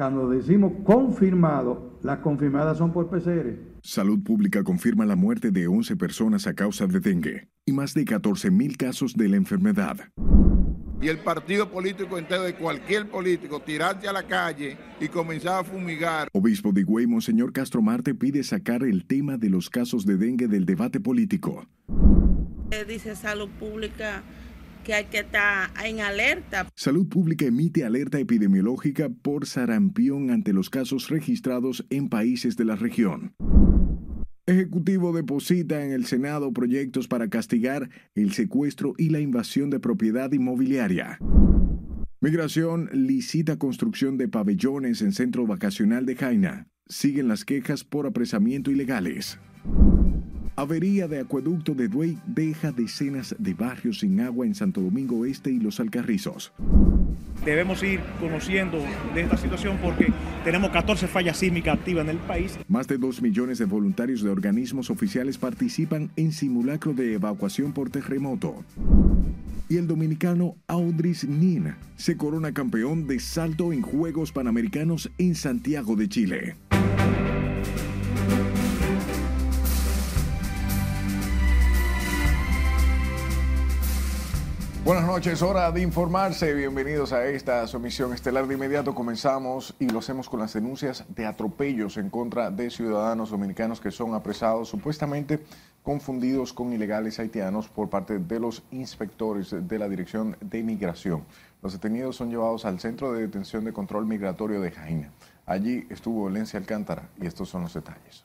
Cuando decimos confirmado, las confirmadas son por PCR. Salud Pública confirma la muerte de 11 personas a causa de dengue y más de 14.000 casos de la enfermedad. Y el partido político entero de cualquier político tirarse a la calle y comenzar a fumigar. Obispo de Higüey, Monseñor Castro Marte, pide sacar el tema de los casos de dengue del debate político. Dice Salud Pública que hay que estar en alerta. Salud Pública emite alerta epidemiológica por sarampión ante los casos registrados en países de la región. Ejecutivo deposita en el Senado proyectos para castigar el secuestro y la invasión de propiedad inmobiliaria. Migración licita construcción de pabellones en centro vacacional de Jaina. Siguen las quejas por apresamiento ilegales. Avería de acueducto de Duey deja decenas de barrios sin agua en Santo Domingo Este y Los Alcarrizos. Debemos ir conociendo de esta situación porque tenemos 14 fallas sísmicas activas en el país. Más de 2 millones de voluntarios de organismos oficiales participan en simulacro de evacuación por terremoto. Y el dominicano Audris Nin se corona campeón de salto en Juegos Panamericanos en Santiago de Chile. Buenas noches, hora de informarse. Bienvenidos a esta sumisión estelar. De inmediato comenzamos y lo hacemos con las denuncias de atropellos en contra de ciudadanos dominicanos que son apresados supuestamente confundidos con ilegales haitianos por parte de los inspectores de la Dirección de Migración. Los detenidos son llevados al Centro de Detención de Control Migratorio de Jaina. Allí estuvo Valencia Alcántara y estos son los detalles.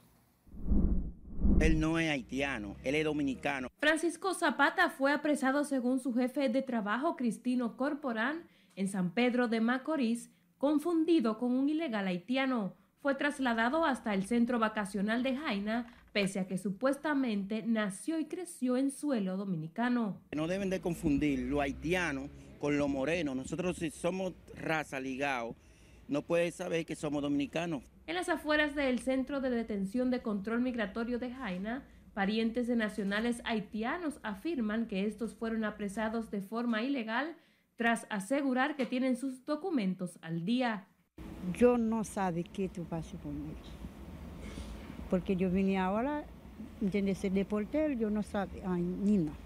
Él no es haitiano, él es dominicano. Francisco Zapata fue apresado según su jefe de trabajo, Cristino Corporán, en San Pedro de Macorís, confundido con un ilegal haitiano. Fue trasladado hasta el centro vacacional de Jaina, pese a que supuestamente nació y creció en suelo dominicano. No deben de confundir lo haitiano con lo moreno. Nosotros si somos raza ligado, no puede saber que somos dominicanos. En las afueras del Centro de Detención de Control Migratorio de Jaina, parientes de nacionales haitianos afirman que estos fueron apresados de forma ilegal tras asegurar que tienen sus documentos al día. Yo no sabe qué tú pasó con ellos. Porque yo vine ahora, de ser deporte, yo no sabía ni nada.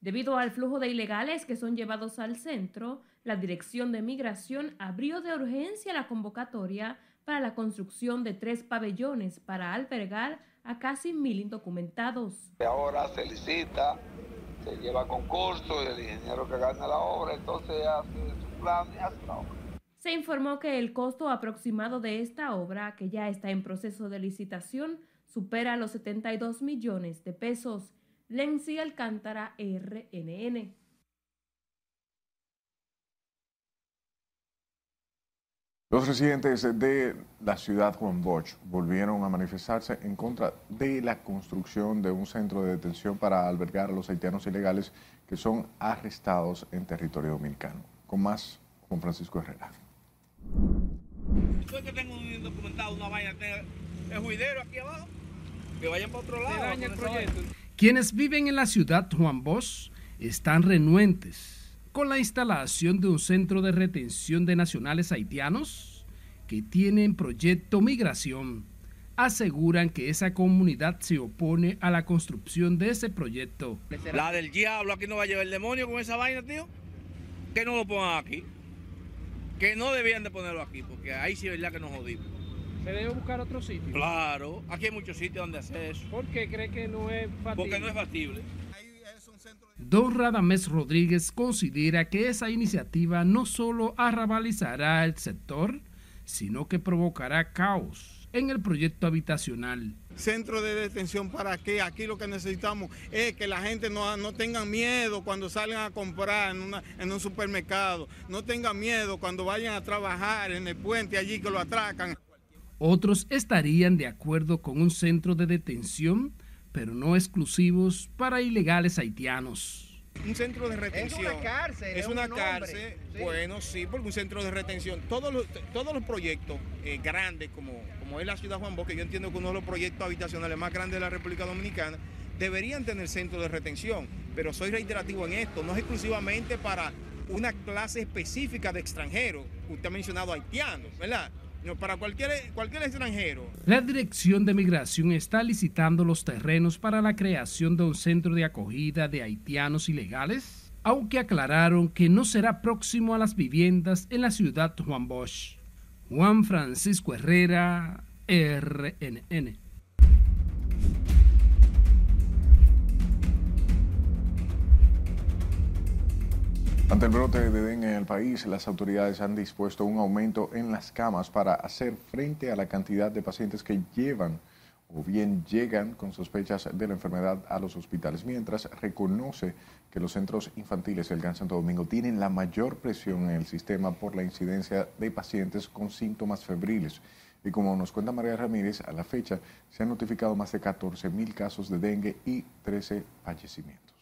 Debido al flujo de ilegales que son llevados al centro, la Dirección de Migración abrió de urgencia la convocatoria para la construcción de tres pabellones para albergar a casi mil indocumentados. Ahora se licita, se lleva concurso y el ingeniero que gana la obra, entonces hace su plan y hace la obra. Se informó que el costo aproximado de esta obra, que ya está en proceso de licitación, supera los 72 millones de pesos. Lenzi Alcántara, RNN. Los residentes de la ciudad Juan Bosch volvieron a manifestarse en contra de la construcción de un centro de detención para albergar a los haitianos ilegales que son arrestados en territorio dominicano. Con más, Juan Francisco Herrera. Yo que tengo un documentado, una vaina, el juidero aquí abajo, que vayan para otro lado. Quienes viven en la ciudad Juan Bosch están renuentes con la instalación de un centro de retención de nacionales haitianos que tienen proyecto migración. Aseguran que esa comunidad se opone a la construcción de ese proyecto. La del diablo, aquí no va a llevar el demonio con esa vaina, tío. Que no lo pongan aquí. Que no debían de ponerlo aquí, porque ahí sí es verdad que nos jodimos. ¿Se debe buscar otro sitio? Claro, aquí hay muchos sitios donde hacer eso. ¿Por qué cree que no es factible? Porque no es factible. Don Radamés Rodríguez considera que esa iniciativa no solo arrabalizará el sector, sino que provocará caos en el proyecto habitacional. Centro de detención para qué? Aquí lo que necesitamos es que la gente no, no tenga miedo cuando salgan a comprar en, una, en un supermercado, no tengan miedo cuando vayan a trabajar en el puente allí que lo atracan. Otros estarían de acuerdo con un centro de detención pero no exclusivos para ilegales haitianos. Un centro de retención. Es una cárcel. Es, una cárcel. Bueno, sí, porque un centro de retención. Todos los, todos los proyectos eh, grandes, como, como es la ciudad Juan Bosch, que yo entiendo que uno de los proyectos habitacionales más grandes de la República Dominicana, deberían tener centro de retención. Pero soy reiterativo en esto, no es exclusivamente para una clase específica de extranjeros. Usted ha mencionado haitianos, ¿verdad? Para cualquier, cualquier extranjero. La Dirección de Migración está licitando los terrenos para la creación de un centro de acogida de haitianos ilegales, aunque aclararon que no será próximo a las viviendas en la ciudad Juan Bosch. Juan Francisco Herrera, RNN. Ante el brote de dengue en el país, las autoridades han dispuesto un aumento en las camas para hacer frente a la cantidad de pacientes que llevan o bien llegan con sospechas de la enfermedad a los hospitales, mientras reconoce que los centros infantiles del Gran Santo Domingo tienen la mayor presión en el sistema por la incidencia de pacientes con síntomas febriles. Y como nos cuenta María Ramírez, a la fecha se han notificado más de 14 mil casos de dengue y 13 fallecimientos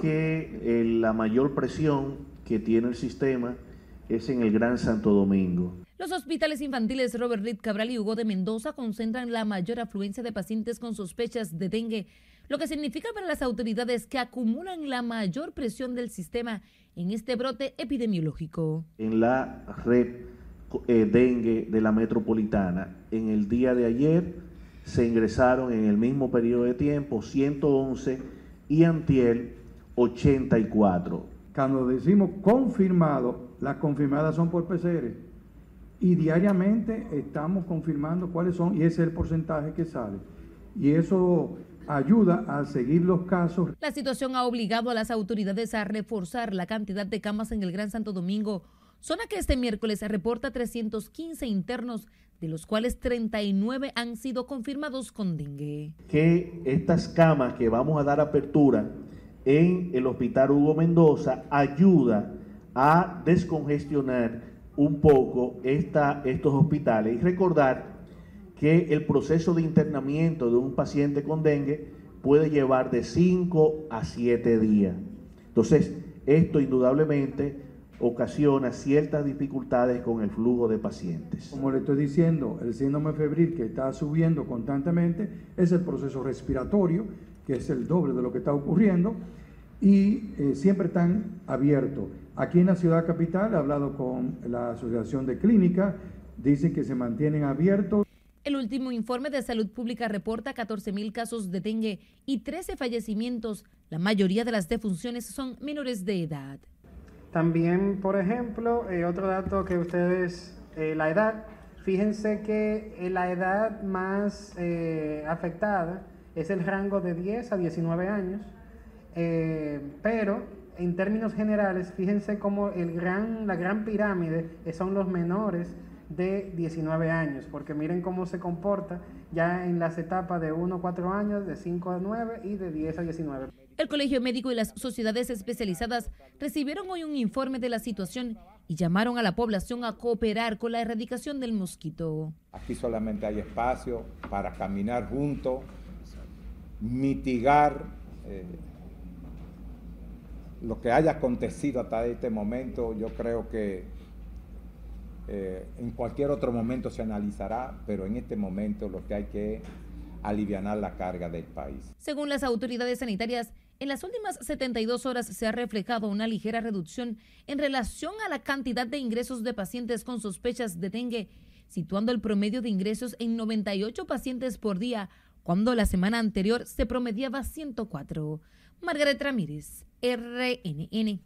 que eh, la mayor presión que tiene el sistema es en el Gran Santo Domingo. Los hospitales infantiles Robert Reed Cabral y Hugo de Mendoza concentran la mayor afluencia de pacientes con sospechas de dengue, lo que significa para las autoridades que acumulan la mayor presión del sistema en este brote epidemiológico. En la red eh, dengue de la metropolitana, en el día de ayer se ingresaron en el mismo periodo de tiempo 111 y antiel 84. Cuando decimos confirmado, las confirmadas son por PCR. Y diariamente estamos confirmando cuáles son y ese es el porcentaje que sale. Y eso ayuda a seguir los casos. La situación ha obligado a las autoridades a reforzar la cantidad de camas en el Gran Santo Domingo, zona que este miércoles reporta 315 internos, de los cuales 39 han sido confirmados con dengue. Que estas camas que vamos a dar apertura en el Hospital Hugo Mendoza ayuda a descongestionar un poco esta, estos hospitales y recordar que el proceso de internamiento de un paciente con dengue puede llevar de 5 a 7 días. Entonces, esto indudablemente ocasiona ciertas dificultades con el flujo de pacientes. Como le estoy diciendo, el síndrome febril que está subiendo constantemente es el proceso respiratorio, que es el doble de lo que está ocurriendo, y eh, siempre están abiertos. Aquí en la ciudad capital he hablado con la Asociación de Clínicas, dicen que se mantienen abiertos. El último informe de salud pública reporta 14 mil casos de dengue y 13 fallecimientos. La mayoría de las defunciones son menores de edad. También, por ejemplo, eh, otro dato que ustedes, eh, la edad, fíjense que la edad más afectada es el rango de 10 a 19 años eh, pero en términos generales, fíjense cómo el gran, la gran pirámide son los menores de 19 años, porque miren cómo se comporta ya en las etapas de 1 a 4 años, de 5 a 9 y de 10 a 19. El Colegio Médico y las sociedades especializadas recibieron hoy un informe de la situación y llamaron a la población a cooperar con la erradicación del mosquito. Aquí solamente hay espacio para caminar juntos, mitigar eh, lo que haya acontecido hasta este momento, yo creo que eh, en cualquier otro momento se analizará, pero en este momento lo que hay que aliviar la carga del país. Según las autoridades sanitarias, en las últimas 72 horas se ha reflejado una ligera reducción en relación a la cantidad de ingresos de pacientes con sospechas de dengue, situando el promedio de ingresos en 98 pacientes por día, cuando la semana anterior se promediaba 104. Margaret Ramírez, RNN.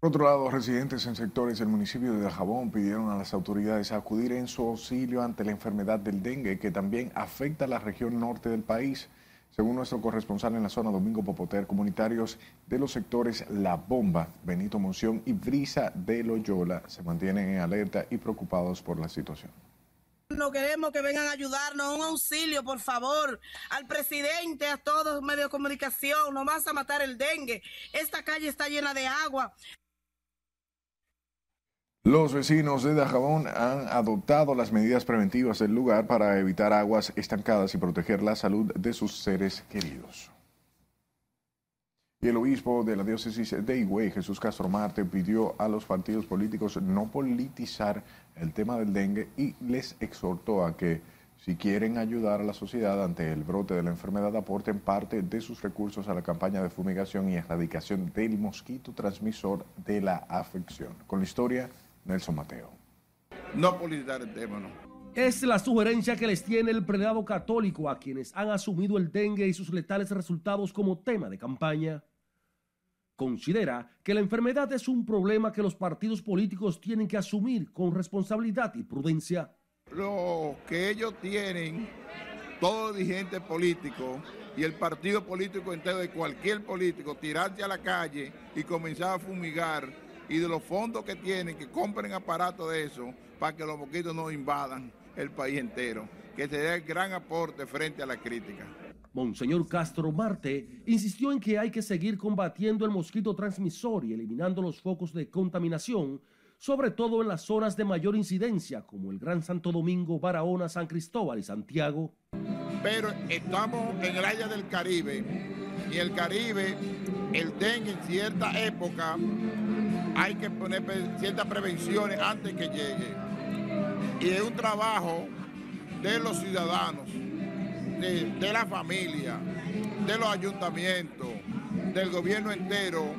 Por otro lado, residentes en sectores del municipio de Dajabón pidieron a las autoridades acudir en su auxilio ante la enfermedad del dengue que también afecta a la región norte del país. Según nuestro corresponsal en la zona, Domingo Popoter, comunitarios de los sectores La Bomba, Benito Monción y Brisa de Loyola se mantienen en alerta y preocupados por la situación. No queremos que vengan a ayudarnos, un auxilio, por favor, al presidente, a todos los medios de comunicación, vas a matar el dengue. Esta calle está llena de agua. Los vecinos de Dajabón han adoptado las medidas preventivas del lugar para evitar aguas estancadas y proteger la salud de sus seres queridos. Y el obispo de la diócesis de Higüey, Jesús Castro Marte, pidió a los partidos políticos no politizar el tema del dengue y les exhortó a que si quieren ayudar a la sociedad ante el brote de la enfermedad, aporten parte de sus recursos a la campaña de fumigación y erradicación del mosquito transmisor de la afección. Con la historia, Nelson Mateo. no politizar el tema, ¿no? Es la sugerencia que les tiene el prelado católico a quienes han asumido el dengue y sus letales resultados como tema de campaña. Considera que la enfermedad es un problema que los partidos políticos tienen que asumir con responsabilidad y prudencia. Lo que ellos tienen, todo dirigente político y el partido político entero de cualquier político, tirarse a la calle y comenzar a fumigar y de los fondos que tienen, que compren aparatos de eso para que los mosquitos no invadan el país entero, que sería el gran aporte frente a la crítica. Monseñor Castro Marte insistió en que hay que seguir combatiendo el mosquito transmisor y eliminando los focos de contaminación, sobre todo en las zonas de mayor incidencia, como el Gran Santo Domingo, Barahona, San Cristóbal y Santiago. Pero estamos en el área del Caribe y el Caribe, el dengue en cierta época, hay que poner ciertas prevenciones antes que llegue. Y es un trabajo de los ciudadanos, de, de la familia, de los ayuntamientos, del gobierno entero,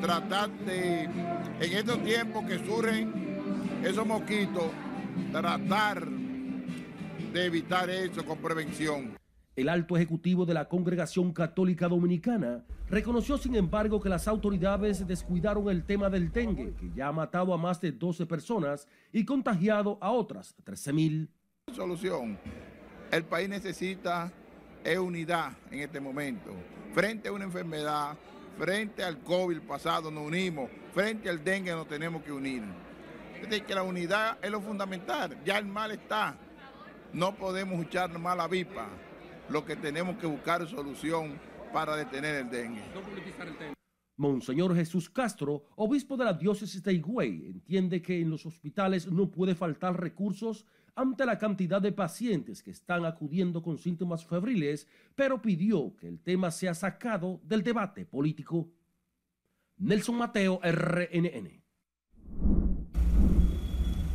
tratar de, en estos tiempos que surgen esos mosquitos, tratar de evitar eso con prevención. El alto ejecutivo de la Congregación Católica Dominicana reconoció, sin embargo, que las autoridades descuidaron el tema del dengue, que ya ha matado a más de 12 personas y contagiado a otras 13 mil. Solución. El país necesita unidad en este momento. Frente a una enfermedad, frente al COVID pasado nos unimos, frente al dengue nos tenemos que unir. Es decir, que la unidad es lo fundamental. Ya el mal está. No podemos echar mal la vipa lo que tenemos que buscar solución para detener el dengue. Monseñor Jesús Castro, obispo de la diócesis de Higüey, entiende que en los hospitales no puede faltar recursos ante la cantidad de pacientes que están acudiendo con síntomas febriles, pero pidió que el tema sea sacado del debate político. Nelson Mateo, RNN.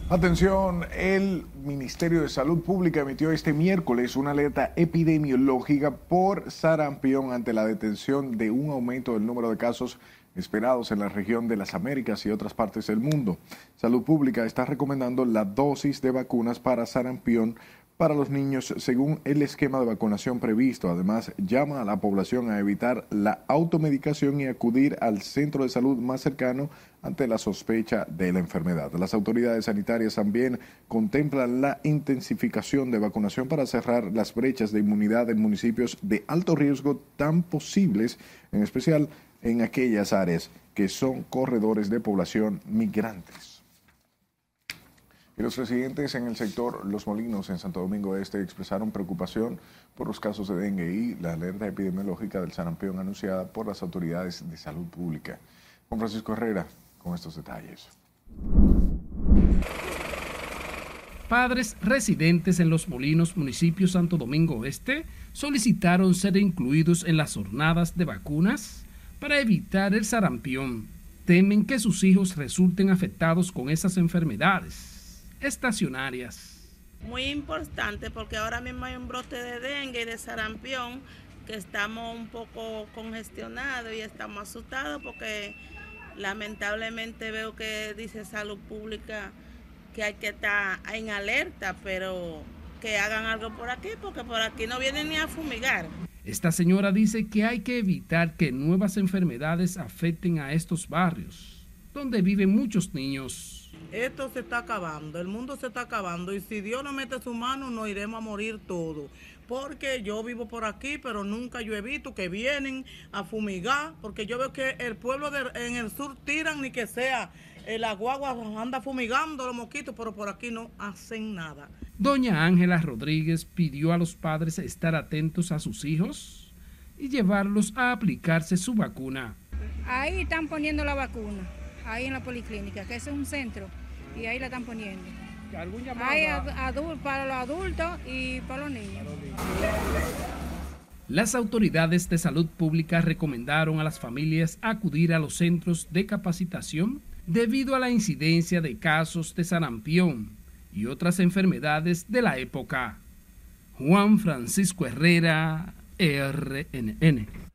Atención, el Ministerio de Salud Pública emitió este miércoles una alerta epidemiológica por sarampión ante la detención de un aumento del número de casos esperados en la región de las Américas y otras partes del mundo. Salud Pública está recomendando la dosis de vacunas para sarampión para los niños según el esquema de vacunación previsto. Además, llama a la población a evitar la automedicación y acudir al centro de salud más cercano ante la sospecha de la enfermedad. Las autoridades sanitarias también contemplan la intensificación de vacunación para cerrar las brechas de inmunidad en municipios de alto riesgo tan posibles, en especial en aquellas áreas que son corredores de población migrantes. Y los residentes en el sector Los Molinos en Santo Domingo Este expresaron preocupación por los casos de dengue y la alerta epidemiológica del sarampión anunciada por las autoridades de salud pública. Juan Francisco Herrera con estos detalles. Padres residentes en Los Molinos, municipio Santo Domingo Este, solicitaron ser incluidos en las jornadas de vacunas para evitar el sarampión. Temen que sus hijos resulten afectados con esas enfermedades estacionarias. Muy importante porque ahora mismo hay un brote de dengue y de sarampión que estamos un poco congestionados y estamos asustados porque lamentablemente veo que dice salud pública que hay que estar en alerta, pero que hagan algo por aquí porque por aquí no vienen ni a fumigar. Esta señora dice que hay que evitar que nuevas enfermedades afecten a estos barrios, donde viven muchos niños esto se está acabando, el mundo se está acabando y si Dios no mete su mano nos iremos a morir todos. Porque yo vivo por aquí, pero nunca yo he visto que vienen a fumigar, porque yo veo que el pueblo en el sur tiran ni que sea, el agua anda fumigando los mosquitos, pero por aquí no hacen nada. Doña Ángela Rodríguez pidió a los padres estar atentos a sus hijos y llevarlos a aplicarse su vacuna. Ahí están poniendo la vacuna ahí en la policlínica, que es un centro, y ahí la están poniendo. ¿Algún hay para los adultos y para los niños. Las autoridades de salud pública recomendaron a las familias acudir a los centros de capacitación debido a la incidencia de casos de sarampión y otras enfermedades de la época. Juan Francisco Herrera, RNN.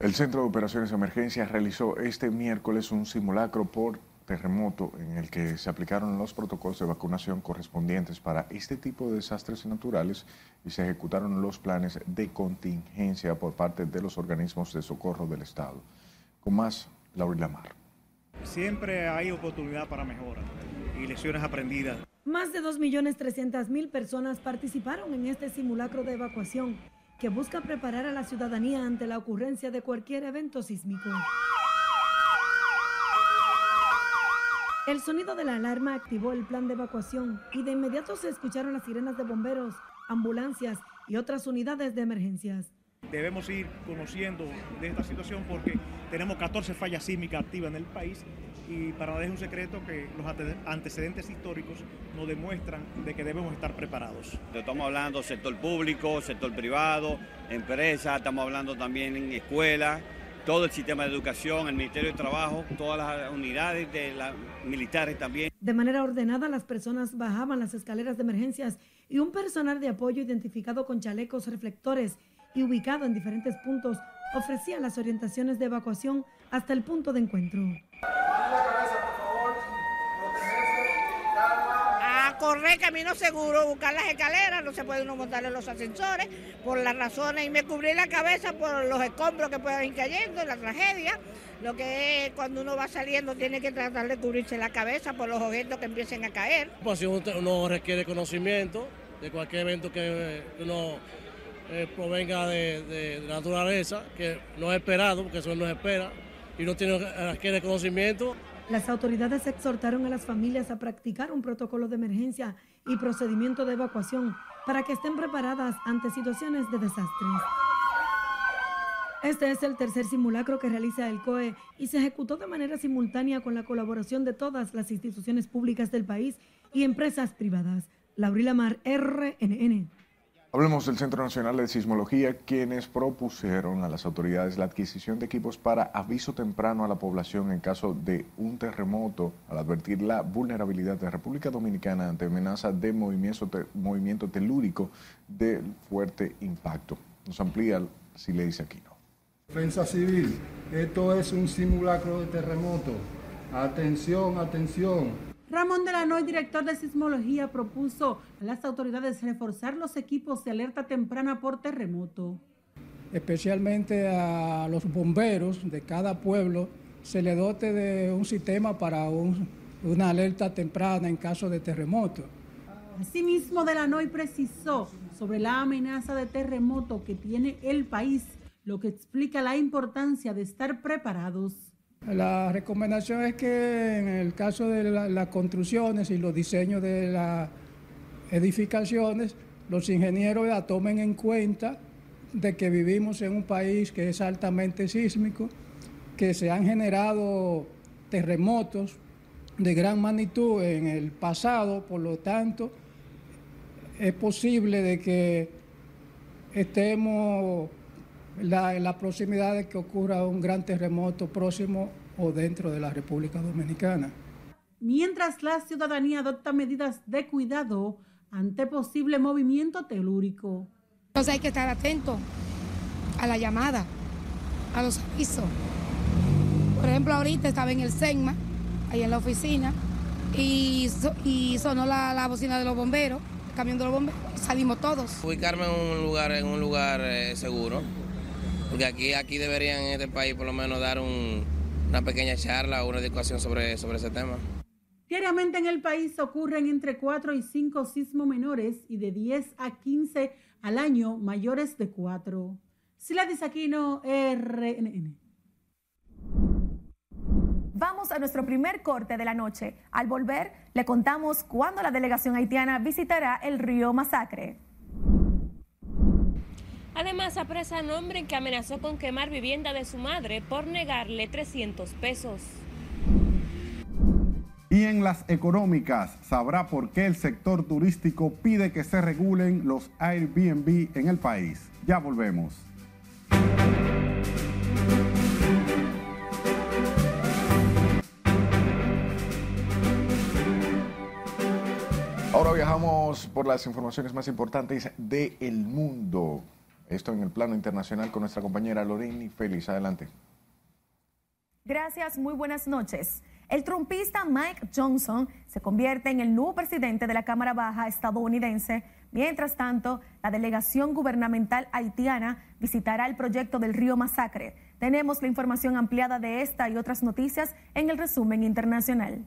El Centro de Operaciones de Emergencia realizó este miércoles un simulacro por terremoto en el que se aplicaron los protocolos de vacunación correspondientes para este tipo de desastres naturales y se ejecutaron los planes de contingencia por parte de los organismos de socorro del Estado. Con más, Laura Lamar. Siempre hay oportunidad para mejora y lecciones aprendidas. Más de 2.300.000 personas participaron en este simulacro de evacuación que busca preparar a la ciudadanía ante la ocurrencia de cualquier evento sísmico. El sonido de la alarma activó el plan de evacuación y de inmediato se escucharon las sirenas de bomberos, ambulancias y otras unidades de emergencias. Debemos ir conociendo de esta situación porque tenemos 14 fallas sísmicas activas en el país y para nadie es un secreto que los antecedentes históricos nos demuestran de que debemos estar preparados. Estamos hablando sector público, sector privado, empresas, estamos hablando también en escuelas, todo el sistema de educación, el Ministerio de Trabajo, todas las unidades de las militares también. De manera ordenada, las personas bajaban las escaleras de emergencias y un personal de apoyo identificado con chalecos reflectores y ubicado en diferentes puntos ofrecía las orientaciones de evacuación hasta el punto de encuentro. correr camino seguro, buscar las escaleras, no se puede uno montar en los ascensores por las razones y me cubrí la cabeza por los escombros que pueden ir cayendo, la tragedia. Lo que es cuando uno va saliendo tiene que tratar de cubrirse la cabeza por los objetos que empiecen a caer. Pues si uno requiere conocimiento de cualquier evento que uno eh, provenga de, de, naturaleza, que no es esperado, porque eso no es espera, y uno tiene, requiere conocimiento. Las autoridades exhortaron a las familias a practicar un protocolo de emergencia y procedimiento de evacuación para que estén preparadas ante situaciones de desastres. Este es el tercer simulacro que realiza el COE y se ejecutó de manera simultánea con la colaboración de todas las instituciones públicas del país y empresas privadas. Laurila Mar, RNN. Hablemos del Centro Nacional de Sismología, quienes propusieron a las autoridades la adquisición de equipos para aviso temprano a la población en caso de un terremoto, al advertir la vulnerabilidad de República Dominicana ante amenaza de movimiento, telúrico de fuerte impacto. Nos amplía si le dice aquí no. Defensa Civil, esto es un simulacro de terremoto. Atención, atención Ramón Delanoy, director de sismología, propuso a las autoridades reforzar los equipos de alerta temprana por terremoto. Especialmente a los bomberos de cada pueblo se le dote de un sistema para una alerta temprana en caso de terremoto. Asimismo, Delanoy precisó sobre la amenaza de terremoto que tiene el país, lo que explica la importancia de estar preparados. La recomendación es que en el caso de las construcciones y los diseños de las edificaciones, los ingenieros ya tomen en cuenta de que vivimos en un país que es altamente sísmico, que se han generado terremotos de gran magnitud en el pasado, por lo tanto, es posible de que estemos en la proximidad de que ocurra un gran terremoto próximo o dentro de la República Dominicana. Mientras la ciudadanía adopta medidas de cuidado ante posible movimiento telúrico. Entonces hay que estar atento a la llamada, a los avisos. Por ejemplo, ahorita estaba en el SEGMA, ahí en la oficina, y, y sonó la, bocina de los bomberos, el camión de los bomberos, salimos todos. Ubicarme en un lugar, en un lugar eh, seguro porque aquí, aquí deberían en este país por lo menos dar una pequeña charla o una educación sobre, sobre ese tema. Diariamente en el país ocurren entre 4 y 5 sismos menores y de 10 a 15 al año mayores de 4. Sila Aquino, RNN. Vamos a nuestro primer corte de la noche. Al volver, le contamos cuándo la delegación haitiana visitará el río Masacre. Además, apresan a hombre que amenazó con quemar vivienda de su madre por negarle 300 pesos. Y en las económicas sabrá por qué el sector turístico pide que se regulen los Airbnb en el país. Ya volvemos. Ahora viajamos por las informaciones más importantes del mundo. Esto en el plano internacional con nuestra compañera Loreni Félix. Adelante. Gracias, muy buenas noches. El trumpista Mike Johnson se convierte en el nuevo presidente de la Cámara Baja estadounidense. Mientras tanto, la delegación gubernamental haitiana visitará el proyecto del río Masacre. Tenemos la información ampliada de esta y otras noticias en el resumen internacional.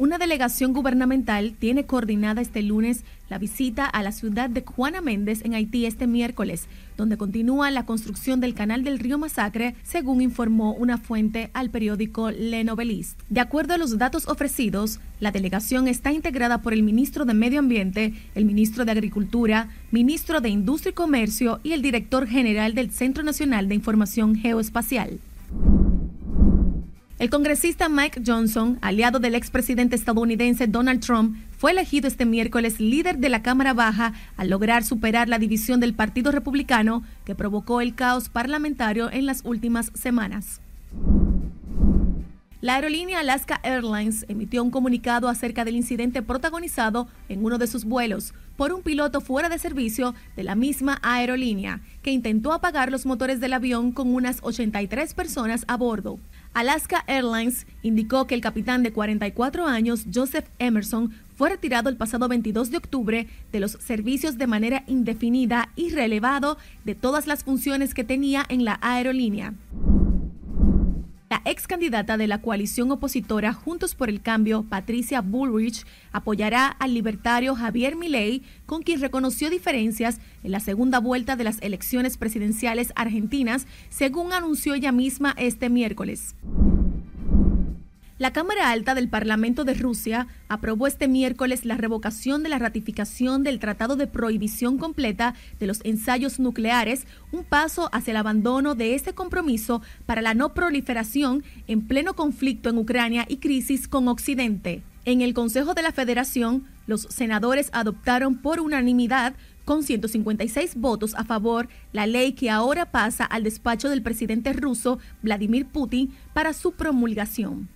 Una delegación gubernamental tiene coordinada este lunes la visita a la ciudad de Juana Méndez en Haití este miércoles, donde continúa la construcción del canal del río Masacre, según informó una fuente al periódico Le Noveliste. De acuerdo a los datos ofrecidos, la delegación está integrada por el ministro de Medio Ambiente, el ministro de Agricultura, ministro de Industria y Comercio y el director general del Centro Nacional de Información Geoespacial. El congresista Mike Johnson, aliado del expresidente estadounidense Donald Trump, fue elegido este miércoles líder de la Cámara Baja al lograr superar la división del Partido Republicano que provocó el caos parlamentario en las últimas semanas. La aerolínea Alaska Airlines emitió un comunicado acerca del incidente protagonizado en uno de sus vuelos por un piloto fuera de servicio de la misma aerolínea, que intentó apagar los motores del avión con unas 83 personas a bordo. Alaska Airlines indicó que el capitán de 44 años, Joseph Emerson, fue retirado el pasado 22 de octubre de los servicios de manera indefinida y relevado de todas las funciones que tenía en la aerolínea. La ex candidata de la coalición opositora Juntos por el Cambio, Patricia Bullrich, apoyará al libertario Javier Milei, con quien reconoció diferencias en la segunda vuelta de las elecciones presidenciales argentinas, según anunció ella misma este miércoles. La Cámara Alta del Parlamento de Rusia aprobó este miércoles la revocación de la ratificación del Tratado de Prohibición Completa de los Ensayos Nucleares, un paso hacia el abandono de este compromiso para la no proliferación en pleno conflicto en Ucrania y crisis con Occidente. En el Consejo de la Federación, los senadores adoptaron por unanimidad con 156 votos a favor la ley que ahora pasa al despacho del presidente ruso Vladimir Putin para su promulgación.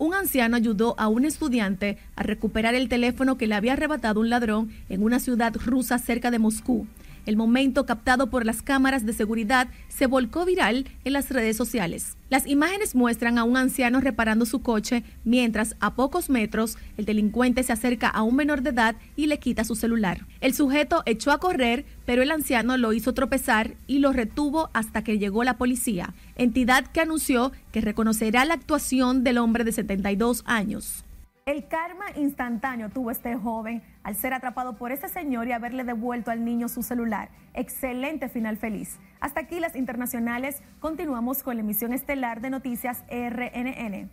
Un anciano ayudó a un estudiante a recuperar el teléfono que le había arrebatado un ladrón en una ciudad rusa cerca de Moscú. El momento captado por las cámaras de seguridad se volcó viral en las redes sociales. Las imágenes muestran a un anciano reparando su coche mientras a pocos metros el delincuente se acerca a un menor de edad y le quita su celular. El sujeto echó a correr, pero el anciano lo hizo tropezar y lo retuvo hasta que llegó la policía, entidad que anunció que reconocerá la actuación del hombre de 72 años. El karma instantáneo tuvo este joven al ser atrapado por ese señor y haberle devuelto al niño su celular. Excelente final feliz. Hasta aquí las internacionales. Continuamos con la emisión estelar de Noticias RNN.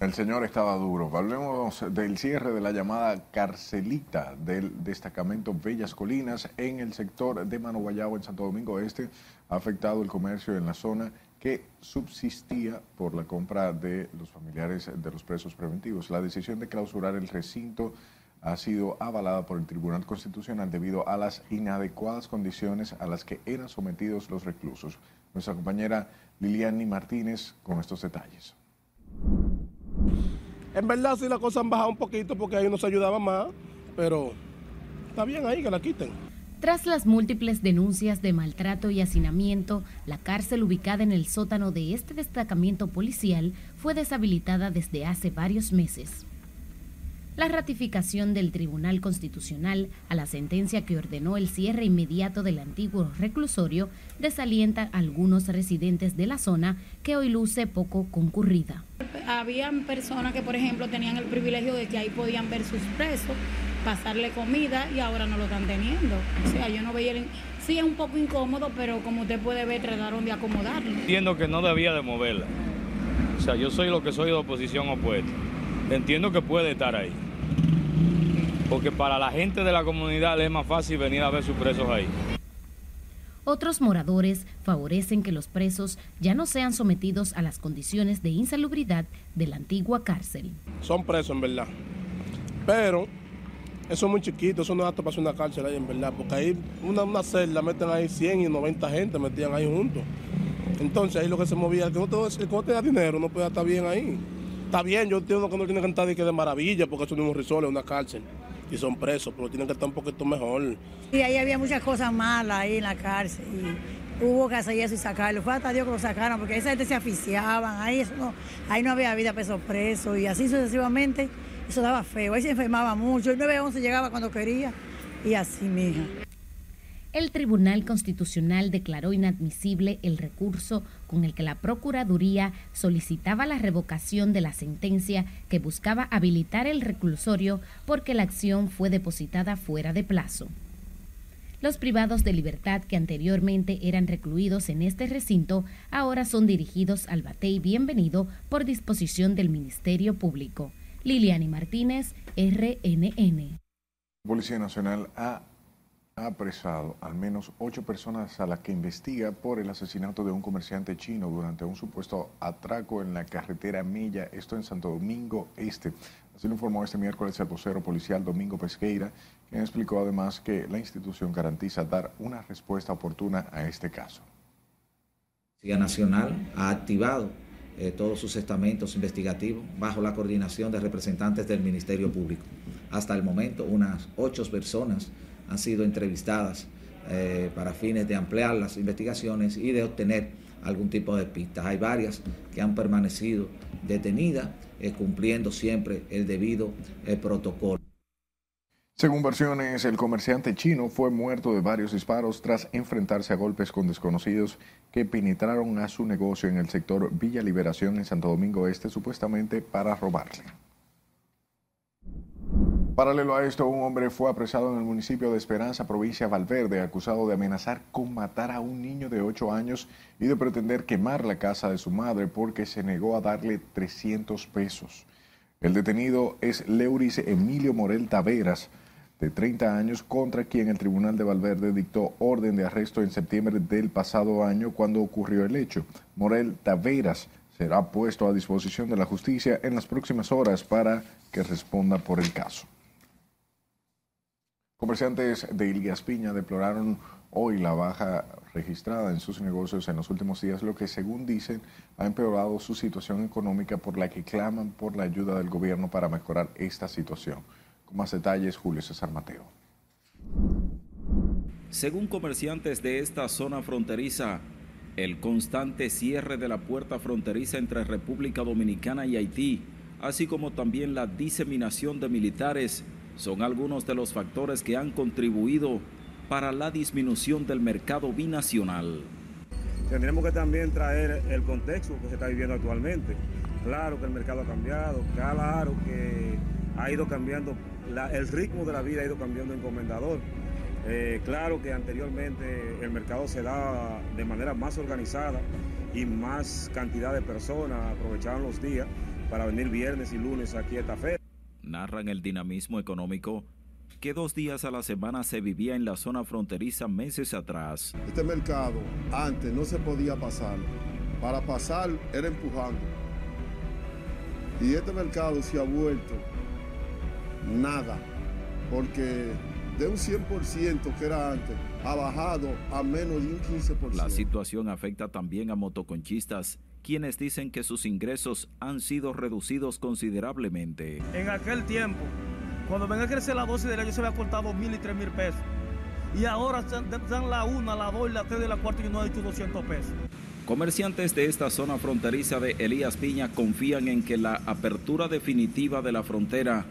El señor estaba duro. Hablemos del cierre de la llamada carcelita del destacamento Bellas Colinas en el sector de Mano Guayabo en Santo Domingo Este. Ha afectado el comercio en la zona que subsistía por la compra de los familiares de los presos preventivos. La decisión de clausurar el recinto ha sido avalada por el Tribunal Constitucional debido a las inadecuadas condiciones a las que eran sometidos los reclusos. Nuestra compañera Liliani Martínez con estos detalles. En verdad sí la cosa han bajado un poquito porque ahí nos ayudaba más, pero está bien ahí que la quiten. Tras las múltiples denuncias de maltrato y hacinamiento, la cárcel ubicada en el sótano de este destacamento policial fue deshabilitada desde hace varios meses. La ratificación del Tribunal Constitucional a la sentencia que ordenó el cierre inmediato del antiguo reclusorio desalienta a algunos residentes de la zona que hoy luce poco concurrida. Habían personas que, por ejemplo, tenían el privilegio de que ahí podían ver sus presos pasarle comida y ahora no lo están teniendo. O sea, yo no veía... Sí es un poco incómodo, pero como usted puede ver, trataron de acomodarlo. Entiendo que no debía de moverla. O sea, yo soy lo que soy de oposición opuesta. Entiendo que puede estar ahí. Porque para la gente de la comunidad le es más fácil venir a ver sus presos ahí. Otros moradores favorecen que los presos ya no sean sometidos a las condiciones de insalubridad de la antigua cárcel. Son presos en verdad. Pero eso es muy chiquito, eso no es apto para hacer una cárcel ahí, en verdad, porque ahí una, una celda meten ahí 100 y 90 gente, metían ahí juntos. Entonces ahí lo que se movía, el que no, tenga dinero no puede estar bien ahí. Está bien, yo entiendo que no tiene que estar de, que de maravilla, porque eso no es un risol, es una cárcel. Y son presos, pero tienen que estar un poquito mejor. Y ahí había muchas cosas malas ahí en la cárcel. hubo que hacer eso y sacarlo. Fue hasta Dios que lo sacaran, porque esa gente se aficiaban, ahí, no, ahí no había vida peso preso y así sucesivamente. Eso daba feo, ahí se enfermaba mucho. El 911 llegaba cuando quería y así, mija. El Tribunal Constitucional declaró inadmisible el recurso con el que la Procuraduría solicitaba la revocación de la sentencia que buscaba habilitar el reclusorio porque la acción fue depositada fuera de plazo. Los privados de libertad que anteriormente eran recluidos en este recinto ahora son dirigidos al Batey Bienvenido por disposición del Ministerio Público. Liliani Martínez, RNN. Policía Nacional ha ha apresado al menos ocho personas a las que investiga por el asesinato de un comerciante chino durante un supuesto atraco en la carretera Milla, esto en Santo Domingo Este. Así lo informó este miércoles el vocero policial Domingo Pesqueira, quien explicó además que la institución garantiza dar una respuesta oportuna a este caso. La Policía Nacional ha activado eh, todos sus estamentos investigativos bajo la coordinación de representantes del Ministerio Público. Hasta el momento, unas ocho personas han sido entrevistadas eh, para fines de ampliar las investigaciones y de obtener algún tipo de pistas. Hay varias que han permanecido detenidas, eh, cumpliendo siempre el debido protocolo. Según versiones, el comerciante chino fue muerto de varios disparos tras enfrentarse a golpes con desconocidos que penetraron a su negocio en el sector Villa Liberación en Santo Domingo Este, supuestamente para robarle. Paralelo a esto, un hombre fue apresado en el municipio de Esperanza, provincia de Valverde, acusado de amenazar con matar a un niño de 8 años y de pretender quemar la casa de su madre porque se negó a darle 300 pesos. El detenido es Leuris Emilio Morel Taveras, de 30 años, contra quien el Tribunal de Valverde dictó orden de arresto en septiembre del pasado año cuando ocurrió el hecho. Morel Taveras será puesto a disposición de la justicia en las próximas horas para que responda por el caso. Comerciantes de Ilías Piña deploraron hoy la baja registrada en sus negocios en los últimos días, lo que según dicen ha empeorado su situación económica por la que claman por la ayuda del gobierno para mejorar esta situación. Con más detalles, Julio César Mateo. Según comerciantes de esta zona fronteriza, el constante cierre de la puerta fronteriza entre República Dominicana y Haití, así como también la diseminación de militares son algunos de los factores que han contribuido para la disminución del mercado binacional. Tendremos que también traer el contexto que se está viviendo actualmente. Claro que el mercado ha cambiado, claro que ha ido cambiando, el ritmo de la vida ha ido cambiando en Comendador. Eh, claro que anteriormente el mercado se da de manera más organizada y más cantidad de personas aprovechaban los días para venir viernes y lunes aquí a esta feria narran el dinamismo económico que dos días a la semana se vivía en la zona fronteriza meses atrás. Este mercado antes no se podía pasar. Para pasar era empujando. Y este mercado se ha vuelto nada. Porque de un 100% que era antes, ha bajado a menos de un 15%. La situación afecta también a motoconchistas quienes dicen que sus ingresos han sido reducidos considerablemente. En aquel tiempo, cuando venga a crecer la dosis de yo se había cortado mil y tres mil pesos. Y ahora dan la una, la dos, la tres y la cuarta y no ha dicho 200 pesos. Comerciantes de esta zona fronteriza de Elías Piña confían en que la apertura definitiva de la frontera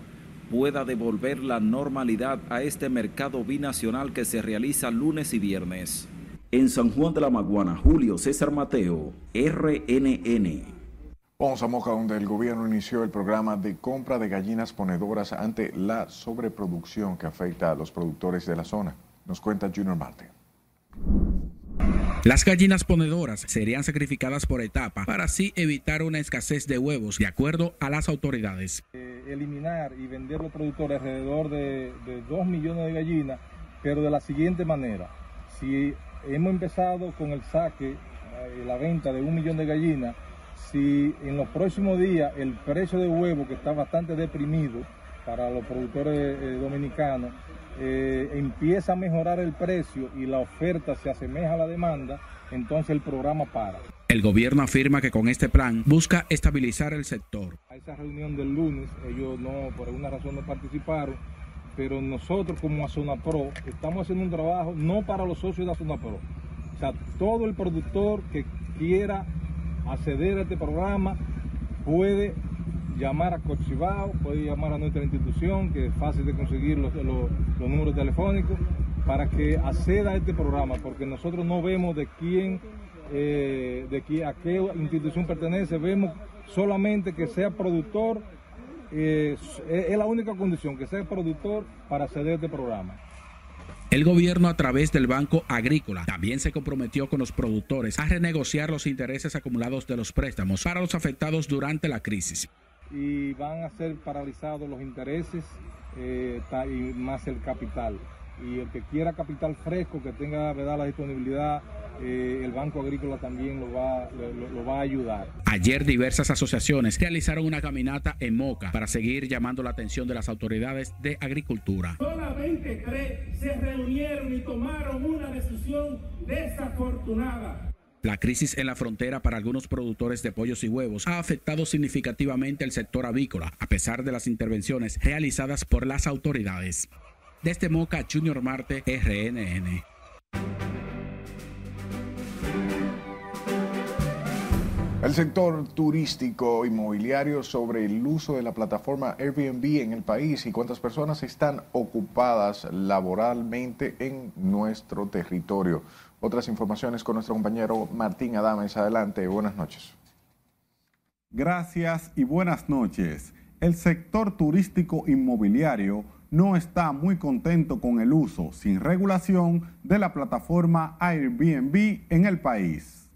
pueda devolver la normalidad a este mercado binacional que se realiza lunes y viernes. En San Juan de la Maguana, Julio César Mateo, RNN. Vamos a Moja, donde el gobierno inició el programa de compra de gallinas ponedoras ante la sobreproducción que afecta a los productores de la zona. Nos cuenta Junior Marte. Las gallinas ponedoras serían sacrificadas por etapa para así evitar una escasez de huevos, de acuerdo a las autoridades. Eh, eliminar y vender los productores alrededor de, de 2 millones de gallinas, pero de la siguiente manera. Si hemos empezado con el saque, eh, la venta de un millón de gallinas. Si en los próximos días el precio de huevo, que está bastante deprimido para los productores eh, dominicanos, eh, empieza a mejorar el precio y la oferta se asemeja a la demanda, entonces el programa para. El gobierno afirma que con este plan busca estabilizar el sector. A esa reunión del lunes, ellos no, por alguna razón no participaron pero nosotros como Azona Pro estamos haciendo un trabajo no para los socios de Azona Pro, O sea, todo el productor que quiera acceder a este programa puede llamar a Cochibao, puede llamar a nuestra institución, que es fácil de conseguir los, los, números telefónicos, para que acceda a este programa, porque nosotros no vemos de quién, eh, de quién, a qué institución pertenece, vemos solamente que sea productor, eh, es la única condición, que sea productor para acceder a este programa. El gobierno a través del Banco Agrícola también se comprometió con los productores a renegociar los intereses acumulados de los préstamos para los afectados durante la crisis. Y van a ser paralizados los intereses eh, y más el capital. Y el que quiera capital fresco, que tenga ¿verdad? la disponibilidad eh, el Banco Agrícola también lo va, lo, lo, va a ayudar. Ayer diversas asociaciones realizaron una caminata en Moca para seguir llamando la atención de las autoridades de agricultura. Solamente tres se reunieron y tomaron una decisión desafortunada. La crisis en la frontera para algunos productores de pollos y huevos ha afectado significativamente el sector avícola, a pesar de las intervenciones realizadas por las autoridades. Desde Moca, Junior Marte, RNN. El sector turístico inmobiliario sobre el uso de la plataforma Airbnb en el país y cuántas personas están ocupadas laboralmente en nuestro territorio. Otras informaciones con nuestro compañero Martín Adames. Adelante, buenas noches. Gracias y buenas noches. El sector turístico inmobiliario no está muy contento con el uso sin regulación de la plataforma Airbnb en el país.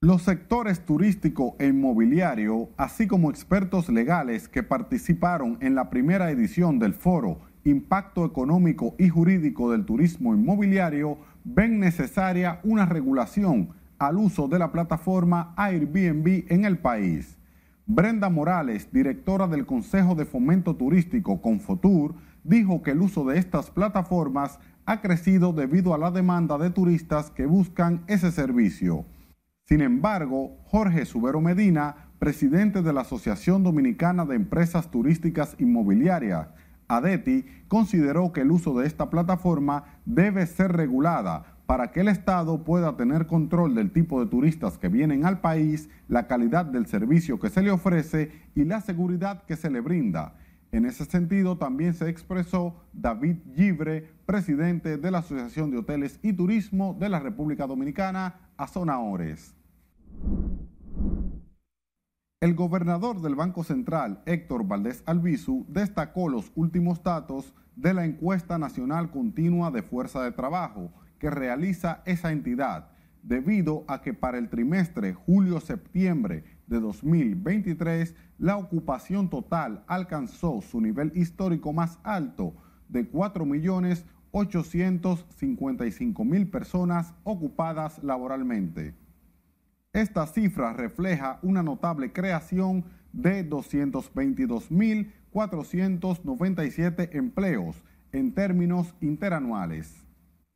Los sectores turístico e inmobiliario, así como expertos legales que participaron en la primera edición del foro Impacto Económico y Jurídico del Turismo Inmobiliario, ven necesaria una regulación al uso de la plataforma Airbnb en el país. Brenda Morales, directora del Consejo de Fomento Turístico Confotur, dijo que el uso de estas plataformas ha crecido debido a la demanda de turistas que buscan ese servicio. Sin embargo, Jorge Subero Medina, presidente de la Asociación Dominicana de Empresas Turísticas Inmobiliarias, ADETI, consideró que el uso de esta plataforma debe ser regulada para que el Estado pueda tener control del tipo de turistas que vienen al país, la calidad del servicio que se le ofrece y la seguridad que se le brinda. En ese sentido, también se expresó David Gibre, presidente de la Asociación de Hoteles y Turismo de la República Dominicana, Azona Ores. El gobernador del Banco Central, Héctor Valdés Albizu, destacó los últimos datos de la encuesta nacional continua de fuerza de trabajo que realiza esa entidad, debido a que para el trimestre julio-septiembre de 2023 la ocupación total alcanzó su nivel histórico más alto de 4.855.000 personas ocupadas laboralmente. Esta cifra refleja una notable creación de 222.497 empleos en términos interanuales.